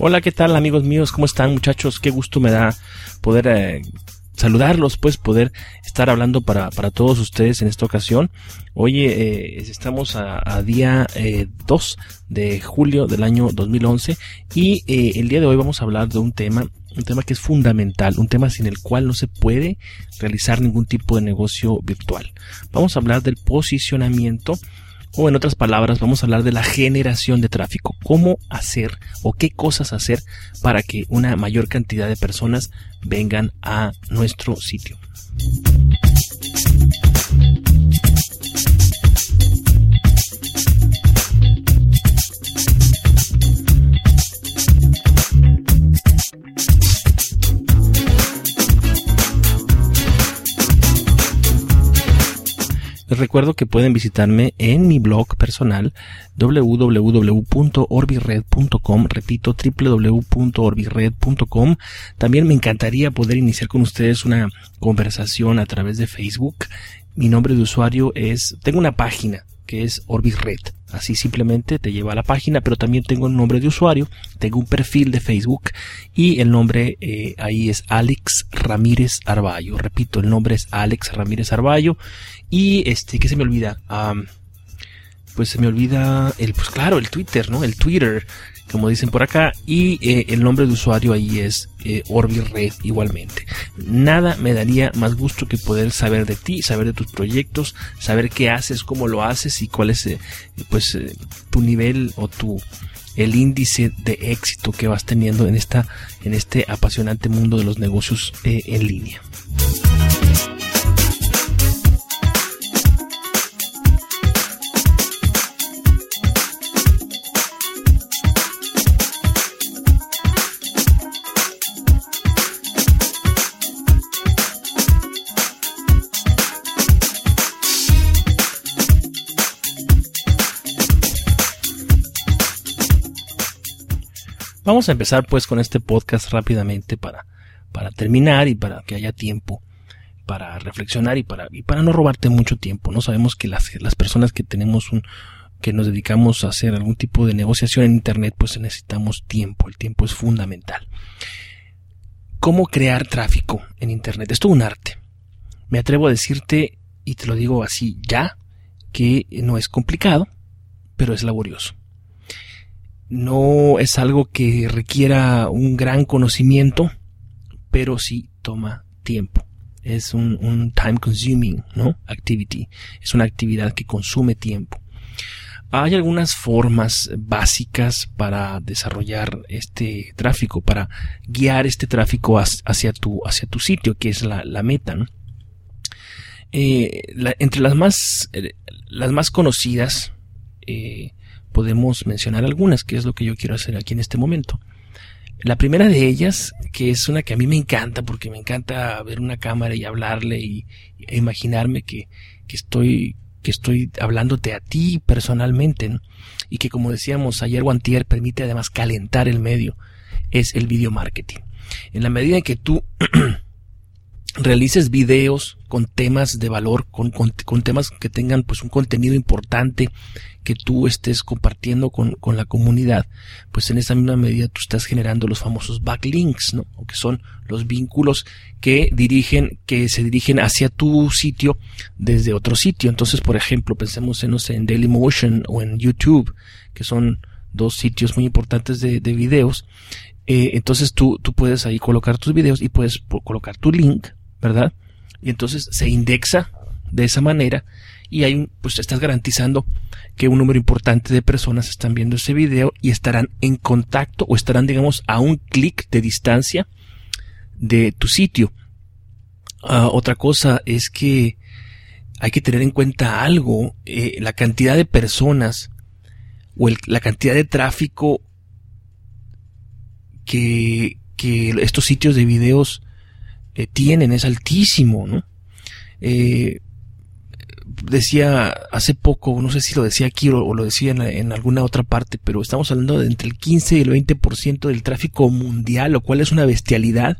Hola, ¿qué tal amigos míos? ¿Cómo están muchachos? Qué gusto me da poder eh, saludarlos, pues poder estar hablando para, para, todos ustedes en esta ocasión. Hoy eh, estamos a, día 2 eh, de julio del año 2011 y el día de hoy vamos a hablar de un tema, un tema que es fundamental, un tema sin el cual no se puede realizar ningún tipo de negocio virtual. Vamos a hablar del posicionamiento o en otras palabras, vamos a hablar de la generación de tráfico. Cómo hacer o qué cosas hacer para que una mayor cantidad de personas vengan a nuestro sitio. Recuerdo que pueden visitarme en mi blog personal www.orbired.com, repito www.orbired.com. También me encantaría poder iniciar con ustedes una conversación a través de Facebook. Mi nombre de usuario es, tengo una página que es Orbisred. Así simplemente te lleva a la página, pero también tengo un nombre de usuario, tengo un perfil de Facebook y el nombre eh, ahí es Alex Ramírez Arballo. Repito, el nombre es Alex Ramírez Arballo y este, ¿qué se me olvida? Pues se me olvida el, pues claro, el Twitter, ¿no? El Twitter, como dicen por acá, y eh, el nombre de usuario ahí es eh, Red igualmente. Nada me daría más gusto que poder saber de ti, saber de tus proyectos, saber qué haces, cómo lo haces y cuál es, eh, pues, eh, tu nivel o tu el índice de éxito que vas teniendo en esta, en este apasionante mundo de los negocios en línea. Vamos a empezar pues con este podcast rápidamente para, para terminar y para que haya tiempo para reflexionar y para, y para no robarte mucho tiempo. No sabemos que las, las personas que tenemos un, que nos dedicamos a hacer algún tipo de negociación en Internet, pues necesitamos tiempo. El tiempo es fundamental. ¿Cómo crear tráfico en Internet? Esto es un arte. Me atrevo a decirte, y te lo digo así ya, que no es complicado, pero es laborioso no es algo que requiera un gran conocimiento, pero sí toma tiempo. Es un, time consuming, ¿no? Activity. Es una actividad que consume tiempo. Hay algunas formas básicas para desarrollar este tráfico, para guiar este tráfico hacia tu, hacia tu sitio, que es la, meta, eh, entre las más, eh, las más conocidas, eh, podemos mencionar algunas, que es lo que yo quiero hacer aquí en este momento. La primera de ellas, que es una que a mí me encanta, porque me encanta ver una cámara y hablarle y, e imaginarme que, estoy que estoy hablándote a ti personalmente, y que como decíamos ayer o antier permite además calentar el medio, es el video marketing. En la medida en que tú realices videos con temas de valor, con, con, temas que tengan pues un contenido importante que tú estés compartiendo con, con, la comunidad, pues en esa misma medida tú estás generando los famosos backlinks, ¿no? Que son los vínculos que dirigen, que se dirigen hacia tu sitio desde otro sitio. Entonces, por ejemplo, pensemos en, no sé, en Dailymotion o en YouTube, que son dos sitios muy importantes de, de videos. Eh, entonces tú, tú puedes ahí colocar tus videos y puedes colocar tu link ¿verdad? Y entonces se indexa de esa manera y ahí pues estás garantizando que un número importante de personas están viendo ese video y estarán en contacto o estarán digamos a un clic de distancia de tu sitio. Ah, otra cosa es que hay que tener en cuenta algo, eh, la cantidad de personas o la cantidad de tráfico que, que estos sitios de videos eh, tienen es altísimo, ¿no? Eh, decía hace poco, no sé si lo decía aquí o, lo decía en, alguna otra parte, pero estamos hablando de entre el 15 y el 20% del tráfico mundial, lo cual es una bestialidad.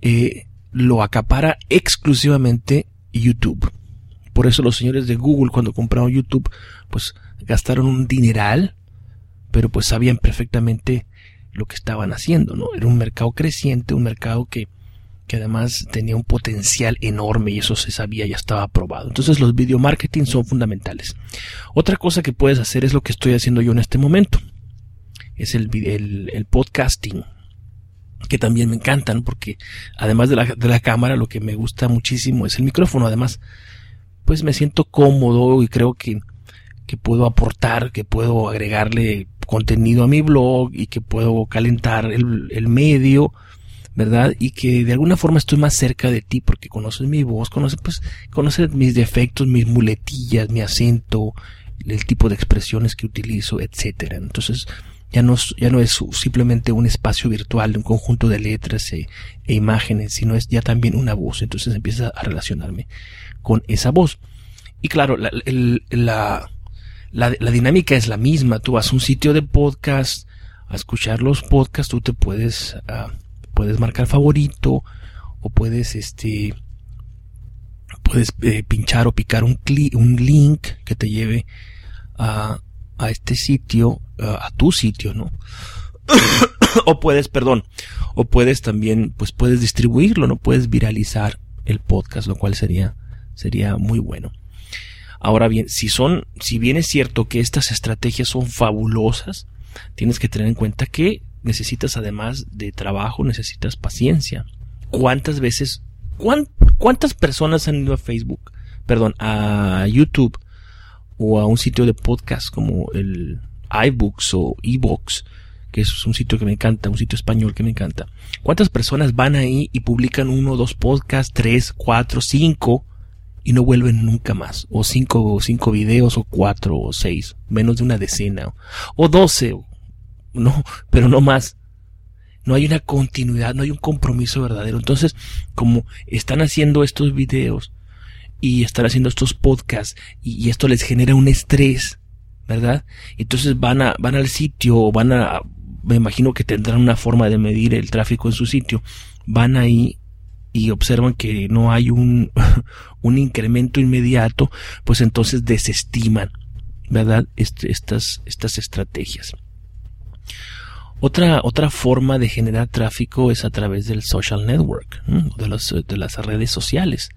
Eh, lo acapara exclusivamente YouTube. Por eso los señores de Google cuando compraron YouTube, pues gastaron un dineral, pero pues sabían perfectamente lo que estaban haciendo, ¿no? Era un mercado creciente, un mercado que que además tenía un potencial enorme y eso se sabía, ya estaba aprobado. Entonces los video marketing son fundamentales. Otra cosa que puedes hacer es lo que estoy haciendo yo en este momento. Es el, el, podcasting, que también me encantan porque además de la, de la cámara lo que me gusta muchísimo es el micrófono. Además, pues me siento cómodo y creo que, que puedo aportar, que puedo agregarle contenido a mi blog y que puedo calentar el, el medio ¿verdad? Y que de alguna forma estoy más cerca de ti porque conoces mi voz, conoces, pues, conoces mis defectos, mis muletillas, mi acento, el tipo de expresiones que utilizo, etcétera. Entonces, ya no, ya no es simplemente un espacio virtual, un conjunto de letras e, e imágenes, sino es ya también una voz. Entonces empieza a relacionarme con esa voz. Y claro, la, la, la, dinámica es la misma. Tú vas a un sitio de podcast, a escuchar los podcasts, tú te puedes ah, puedes marcar favorito o puedes este puedes eh, pinchar o picar un, un link que te lleve a, a este sitio a, tu sitio no o puedes perdón o puedes también pues puedes distribuirlo no puedes viralizar el podcast lo cual sería sería muy bueno. Ahora bien si son si bien es cierto que estas estrategias son fabulosas tienes que tener en cuenta que necesitas además de trabajo, necesitas paciencia. ¿Cuántas veces, cuántas personas han ido a Facebook, perdón, a YouTube o a un sitio de podcast como el iBooks o eBooks, que es un sitio que me encanta, un sitio español que me encanta. ¿Cuántas personas van ahí y publican uno, dos podcasts, tres, cuatro, cinco y no vuelven nunca más? O cinco, o cinco videos, o cuatro, o seis, menos de una decena, o doce, no, pero no más. No hay una continuidad, no hay un compromiso verdadero. Entonces, como están haciendo estos videos y están haciendo estos podcasts y, esto les genera un estrés, ¿verdad? Entonces van a, van al sitio, van a, me imagino que tendrán una forma de medir el tráfico en su sitio, van ahí y observan que no hay un, un incremento inmediato, pues entonces desestiman, ¿verdad? Este, estas, estas estrategias. Otra, otra forma de generar tráfico es a través del social network, de, los, de las redes sociales,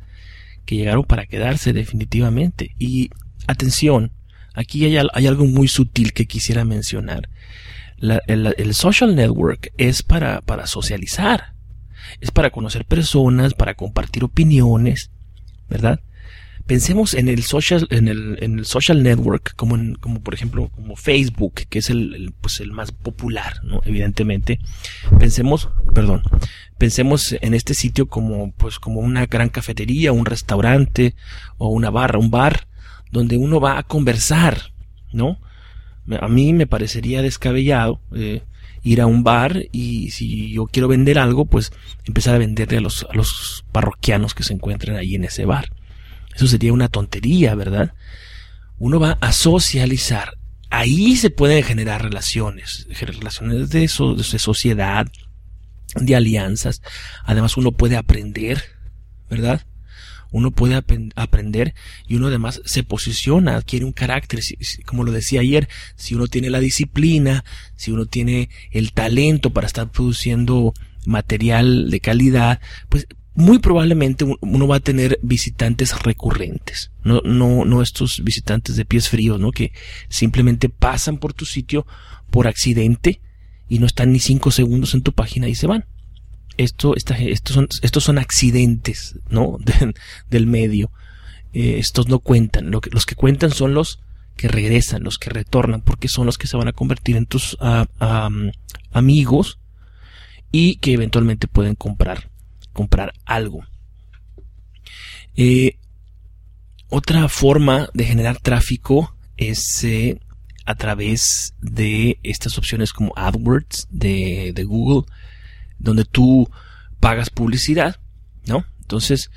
que llegaron para quedarse definitivamente. Y atención, aquí hay, algo muy sutil que quisiera mencionar. el, el, social network es para, para socializar, es para conocer personas, para compartir opiniones, ¿verdad? Pensemos en el social, en el, en el social network, como en, como por ejemplo, como Facebook, que es el, pues el más popular, ¿no? Evidentemente. Pensemos, perdón, pensemos en este sitio como, pues, como una gran cafetería, un restaurante, o una barra, un bar, donde uno va a conversar, ¿no? A mí me parecería descabellado, eh, ir a un bar y si yo quiero vender algo, pues empezar a venderle a los, a los parroquianos que se encuentren ahí en ese bar. Eso sería una tontería, ¿verdad? Uno va a socializar. Ahí se pueden generar relaciones, relaciones de, de sociedad, de alianzas. Además uno puede aprender, ¿verdad? Uno puede aprender y uno además se posiciona, adquiere un carácter, como lo decía ayer, si uno tiene la disciplina, si uno tiene el talento para estar produciendo material de calidad, pues muy probablemente uno va a tener visitantes recurrentes, no, no, no estos visitantes de pies fríos, ¿no? Que simplemente pasan por tu sitio por accidente y no están ni cinco segundos en tu página y se van. Esto, estos, son, estos son accidentes, ¿no? del medio. Eh, estos no cuentan. Lo que, los que cuentan son los que regresan, los que retornan, porque son los que se van a convertir en tus amigos y que eventualmente pueden comprar comprar algo. Eh, otra forma de generar tráfico es eh, a través de estas opciones como AdWords de, Google, donde tú pagas publicidad, ¿no? Entonces,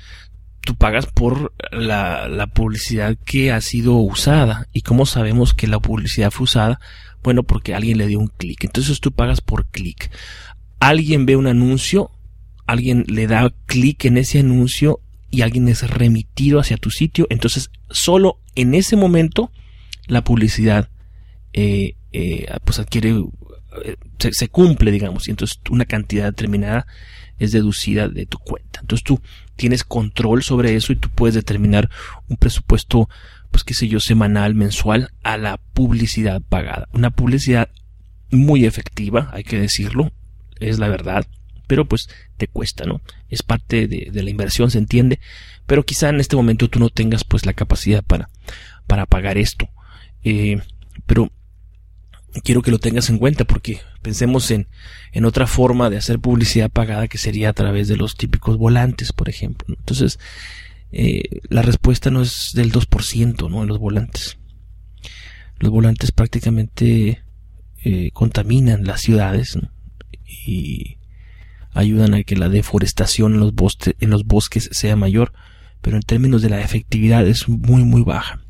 tú pagas por la, la, publicidad que ha sido usada. ¿Y cómo sabemos que la publicidad fue usada? Bueno, porque alguien le dio un clic. Entonces tú pagas por clic. Alguien ve un anuncio, alguien le da clic en ese anuncio y alguien es remitido hacia tu sitio. Entonces, solo en ese momento la publicidad eh, eh, pues adquiere, se, se, cumple, digamos, y entonces una cantidad determinada es deducida de tu cuenta. Entonces tú tienes control sobre eso y tú puedes determinar un presupuesto, pues qué sé yo, semanal, mensual a la publicidad pagada. Una publicidad muy efectiva, hay que decirlo, es la verdad, pero pues te cuesta, ¿no? Es parte de, la inversión, se entiende, pero quizá en este momento tú no tengas pues la capacidad para, para pagar esto. Eh, pero quiero que lo tengas en cuenta porque pensemos en, en otra forma de hacer publicidad pagada que sería a través de los típicos volantes, por ejemplo. Entonces, eh, la respuesta no es del 2%, ¿no? En los volantes. Los volantes prácticamente eh, contaminan las ciudades y ayudan a que la deforestación en los, en los bosques sea mayor, pero en términos de la efectividad es muy muy baja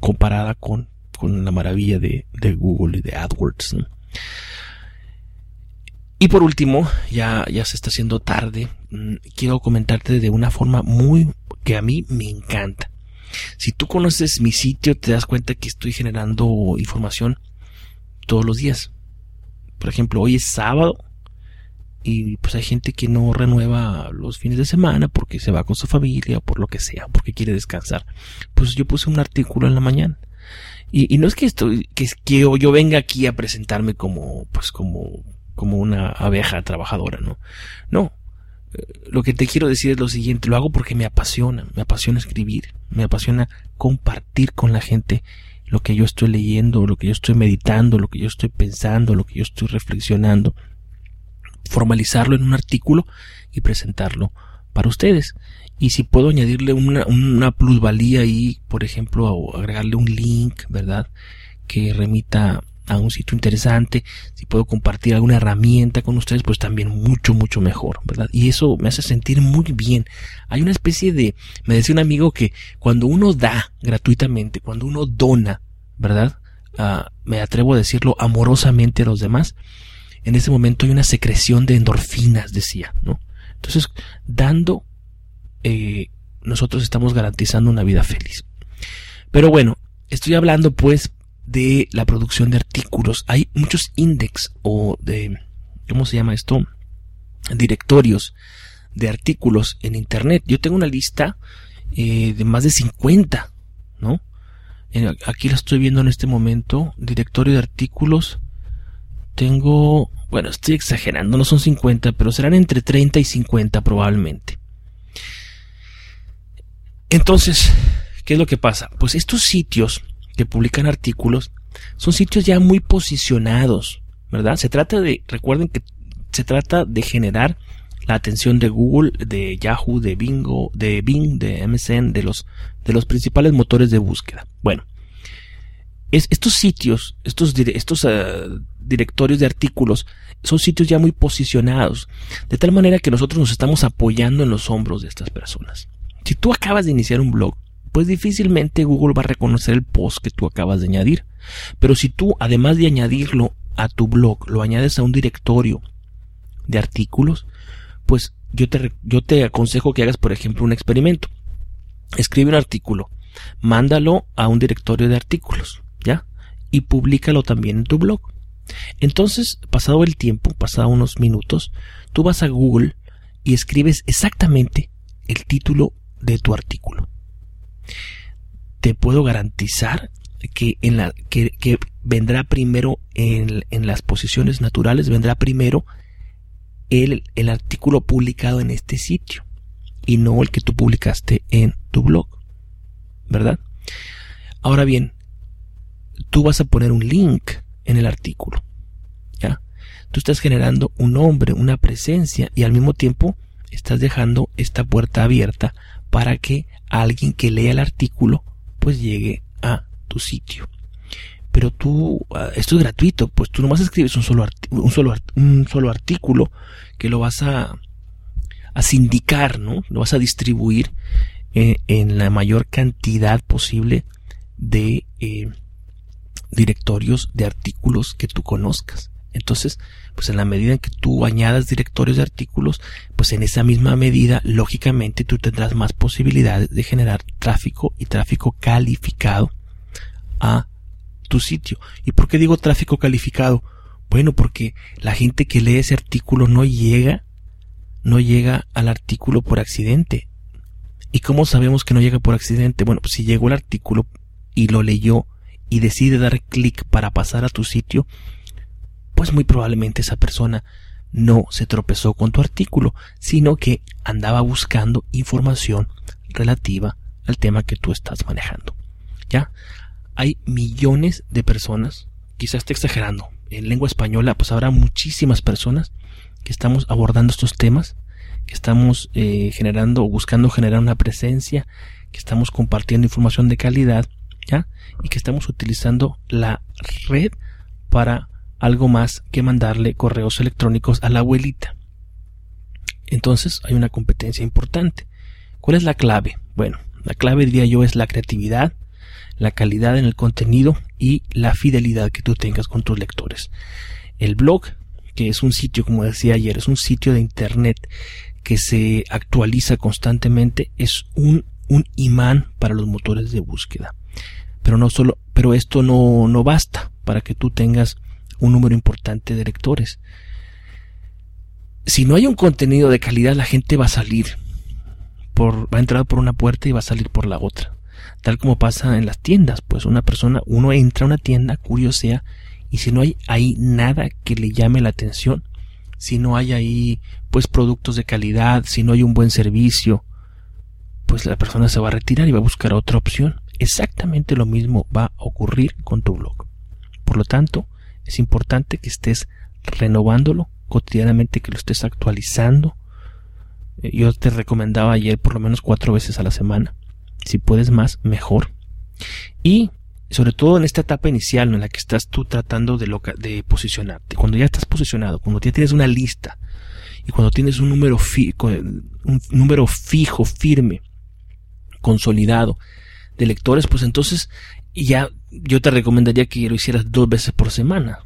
comparada con con la maravilla de, Google y de AdWords. Y por último, ya, ya se está haciendo tarde, mm, quiero comentarte de una forma muy que a mí me encanta. Si tú conoces mi sitio, te das cuenta que estoy generando información todos los días. Por ejemplo, hoy es sábado y pues hay gente que no renueva los fines de semana porque se va con su familia por lo que sea, porque quiere descansar. Pues yo puse un artículo en la mañana y, no es que estoy, que, que yo, yo, venga aquí a presentarme como, pues como, como una abeja trabajadora, ¿no? No. Eh, lo que te quiero decir es lo siguiente, lo hago porque me apasiona, me apasiona escribir, me apasiona compartir con la gente lo que yo estoy leyendo, lo que yo estoy meditando, lo que yo estoy pensando, lo que yo estoy reflexionando, formalizarlo en un artículo y presentarlo para ustedes y si puedo añadirle una, una plusvalía ahí, por ejemplo, o agregarle un link, ¿verdad? Que remita a un sitio interesante, si puedo compartir alguna herramienta con ustedes, pues también mucho, mucho mejor, ¿verdad? Y eso me hace sentir muy bien. Hay una especie de, me decía un amigo que cuando uno da gratuitamente, cuando uno dona, ¿verdad? Ah, me atrevo a decirlo amorosamente a los demás, en ese momento hay una secreción de endorfinas, decía, ¿no? Entonces, dando eh, nosotros estamos garantizando una vida feliz. Pero bueno, estoy hablando pues de la producción de artículos. Hay muchos index o de, ¿cómo se llama esto? Directorios de artículos en Internet. Yo tengo una lista eh, de más de 50, ¿no? Aquí la estoy viendo en este momento. Directorio de artículos. Tengo, bueno, estoy exagerando, no son 50, pero serán entre 30 y 50 probablemente. Entonces, ¿qué es lo que pasa? Pues estos sitios que publican artículos son sitios ya muy posicionados, ¿verdad? Se trata de, recuerden que se trata de generar la atención de Google, de Yahoo, de Bingo, de Bing, de MSN, de los, de los principales motores de búsqueda. Bueno, es, estos sitios, estos, estos eh, directorios de artículos, son sitios ya muy posicionados, de tal manera que nosotros nos estamos apoyando en los hombros de estas personas. Si tú acabas de iniciar un blog, pues difícilmente Google va a reconocer el post que tú acabas de añadir. Pero si tú, además de añadirlo a tu blog, lo añades a un directorio de artículos, pues yo te, yo te aconsejo que hagas, por ejemplo, un experimento. Escribe un artículo, mándalo a un directorio de artículos, ¿ya? Y públicalo también en tu blog. Entonces, pasado el tiempo, pasado unos minutos, tú vas a Google y escribes exactamente el título de tu artículo. Te puedo garantizar que, en la, que, vendrá primero en, en, las posiciones naturales, vendrá primero el, el artículo publicado en este sitio y no el que tú publicaste en tu blog. ¿Verdad? Ahora bien, tú vas a poner un link en el artículo. ¿Ya? Tú estás generando un nombre, una presencia y al mismo tiempo estás dejando esta puerta abierta para que alguien que lea el artículo pues llegue a tu sitio. pero tú, ah, esto es gratuito, pues tú nomás escribes un solo, un solo, un solo artículo que lo vas a, a sindicar, ¿no? Lo vas a distribuir eh, en la mayor cantidad posible de eh, directorios de artículos que tú conozcas. Entonces, pues en la medida en que tú añadas directorios de artículos, pues en esa misma medida, lógicamente, tú tendrás más posibilidades de generar tráfico y tráfico calificado a tu sitio. ¿Y por qué digo tráfico calificado? Bueno, porque la gente que lee ese artículo no llega, no llega al artículo por accidente. ¿Y cómo sabemos que no llega por accidente? Bueno, pues si llegó el artículo y lo leyó y decide dar clic para pasar a tu sitio, pues muy probablemente esa persona no se tropezó con tu artículo, sino que andaba buscando información relativa al tema que tú estás manejando. ¿Ya? Hay millones de personas, quizás esté exagerando, en lengua española, pues habrá muchísimas personas que estamos abordando estos temas, que estamos eh, generando o buscando generar una presencia, que estamos compartiendo información de calidad y que estamos utilizando la red para algo más que mandarle correos electrónicos a la abuelita. Entonces hay una competencia importante. ¿Cuál es la clave? Bueno, la clave diría yo es la creatividad, la calidad en el contenido y la fidelidad que tú tengas con tus lectores. El blog, que es un sitio, como decía ayer, es un sitio de internet que se actualiza constantemente, es un, un imán para los motores de búsqueda. Pero no solo, pero esto no, no basta para que tú tengas un número importante de lectores. Si no hay un contenido de calidad, la gente va a salir por, va a entrar por una puerta y va a salir por la otra. Tal como pasa en las tiendas, pues una persona, uno entra a una tienda, curiosea, y si no hay ahí nada que le llame la atención, si no hay ahí pues productos de calidad, si no hay un buen servicio, pues la persona se va a retirar y va a buscar otra opción. Exactamente lo mismo va a ocurrir con tu blog. Por lo tanto, es importante que estés renovándolo cotidianamente, que lo estés actualizando. Eh, yo te recomendaba ayer por lo menos cuatro veces a la semana. Si puedes más, mejor. Y sobre todo en esta etapa inicial en la que estás tú tratando de, posicionarte. Cuando ya estás posicionado, cuando ya tienes una lista y cuando tienes un número, un número fijo, firme, consolidado, de lectores, pues entonces ya yo te recomendaría que lo hicieras dos veces por semana.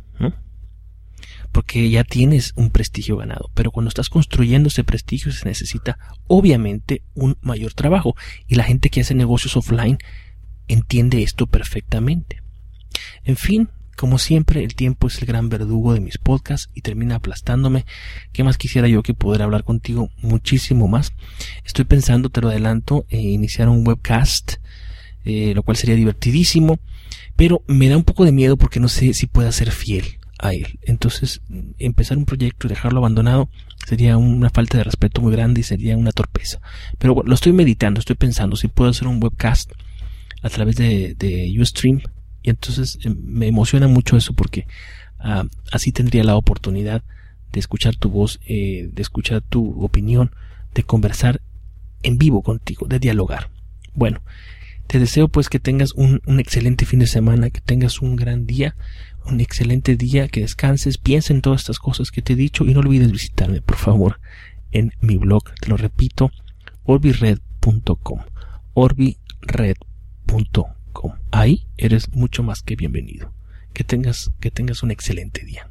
Porque ya tienes un prestigio ganado. Pero cuando estás construyendo ese prestigio se necesita obviamente un mayor trabajo. Y la gente que hace negocios offline entiende esto perfectamente. En fin, como siempre, el tiempo es el gran verdugo de mis podcasts y termina aplastándome. ¿Qué más quisiera yo que poder hablar contigo muchísimo más? Estoy pensando, te lo adelanto, en iniciar un webcast eh, lo cual sería divertidísimo, pero me da un poco de miedo porque no sé si pueda ser fiel a él. Entonces, empezar un proyecto y dejarlo abandonado sería una falta de respeto muy grande y sería una torpeza. Pero lo estoy meditando, estoy pensando si puedo hacer un webcast a través de, de Ustream y entonces eh, me emociona mucho eso porque ah, así tendría la oportunidad de escuchar tu voz, eh, de escuchar tu opinión, de conversar en vivo contigo, de dialogar. Bueno, te deseo pues que tengas un, excelente fin de semana, que tengas un gran día, un excelente día, que descanses, piensa en todas estas cosas que te he dicho y no olvides visitarme, por favor, en mi blog, te lo repito, orbired.com, orbired.com. Ahí eres mucho más que bienvenido. Que tengas, que tengas un excelente día.